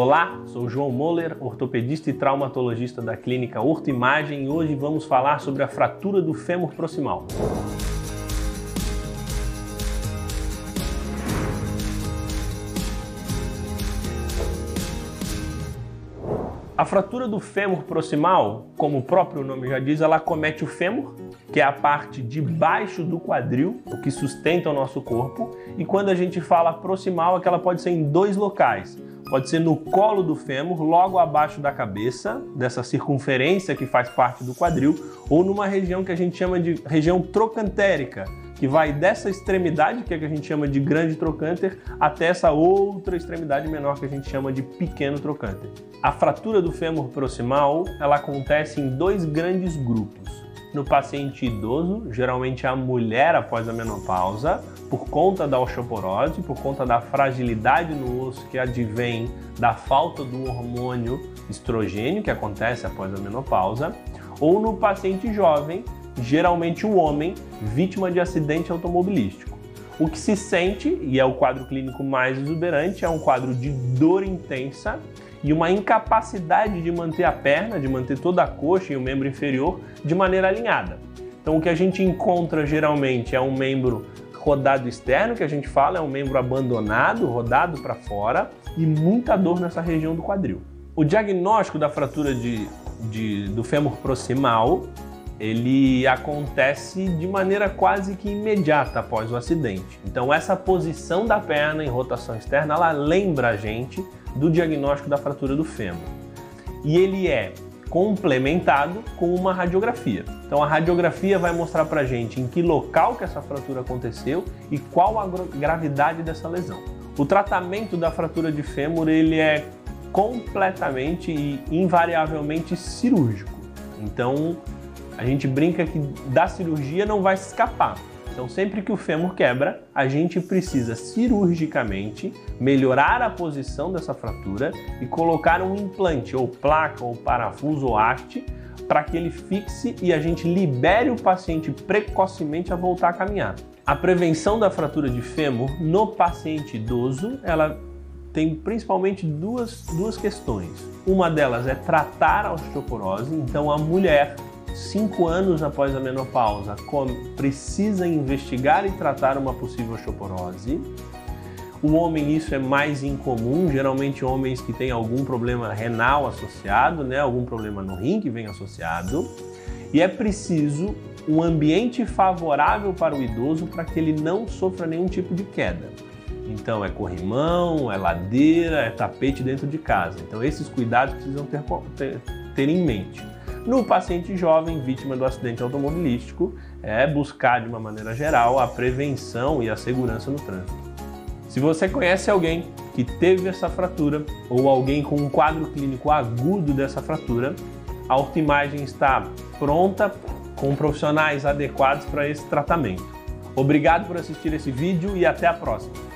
Olá, sou João Moller, ortopedista e traumatologista da clínica Orto Imagem e hoje vamos falar sobre a fratura do fêmur proximal. A fratura do fêmur proximal, como o próprio nome já diz, ela comete o fêmur, que é a parte de baixo do quadril, o que sustenta o nosso corpo, e quando a gente fala proximal, é que ela pode ser em dois locais. Pode ser no colo do fêmur, logo abaixo da cabeça, dessa circunferência que faz parte do quadril, ou numa região que a gente chama de região trocantérica, que vai dessa extremidade, que é que a gente chama de grande trocânter, até essa outra extremidade menor que a gente chama de pequeno trocânter. A fratura do fêmur proximal, ela acontece em dois grandes grupos. No paciente idoso, geralmente a mulher após a menopausa, por conta da osteoporose, por conta da fragilidade no osso que advém da falta do hormônio estrogênio que acontece após a menopausa, ou no paciente jovem, geralmente o homem, vítima de acidente automobilístico. O que se sente, e é o quadro clínico mais exuberante, é um quadro de dor intensa e uma incapacidade de manter a perna, de manter toda a coxa e o membro inferior de maneira alinhada. Então, o que a gente encontra geralmente é um membro rodado externo, que a gente fala, é um membro abandonado, rodado para fora e muita dor nessa região do quadril. O diagnóstico da fratura de, de, do fêmur proximal ele acontece de maneira quase que imediata após o acidente. Então essa posição da perna em rotação externa, ela lembra a gente do diagnóstico da fratura do fêmur. E ele é complementado com uma radiografia. Então a radiografia vai mostrar para gente em que local que essa fratura aconteceu e qual a gravidade dessa lesão. O tratamento da fratura de fêmur ele é completamente e invariavelmente cirúrgico. Então a gente brinca que da cirurgia não vai escapar. Então, sempre que o fêmur quebra, a gente precisa cirurgicamente melhorar a posição dessa fratura e colocar um implante, ou placa, ou parafuso, ou haste, para que ele fixe e a gente libere o paciente precocemente a voltar a caminhar. A prevenção da fratura de fêmur no paciente idoso, ela tem principalmente duas, duas questões. Uma delas é tratar a osteoporose, então a mulher cinco anos após a menopausa, precisa investigar e tratar uma possível osteoporose. O homem isso é mais incomum, geralmente homens que têm algum problema renal associado, né, algum problema no rim que vem associado. E é preciso um ambiente favorável para o idoso para que ele não sofra nenhum tipo de queda. Então é corrimão, é ladeira, é tapete dentro de casa. Então esses cuidados precisam ter, ter, ter em mente. No paciente jovem vítima do acidente automobilístico, é buscar de uma maneira geral a prevenção e a segurança no trânsito. Se você conhece alguém que teve essa fratura ou alguém com um quadro clínico agudo dessa fratura, a Ortimagem está pronta com profissionais adequados para esse tratamento. Obrigado por assistir esse vídeo e até a próxima.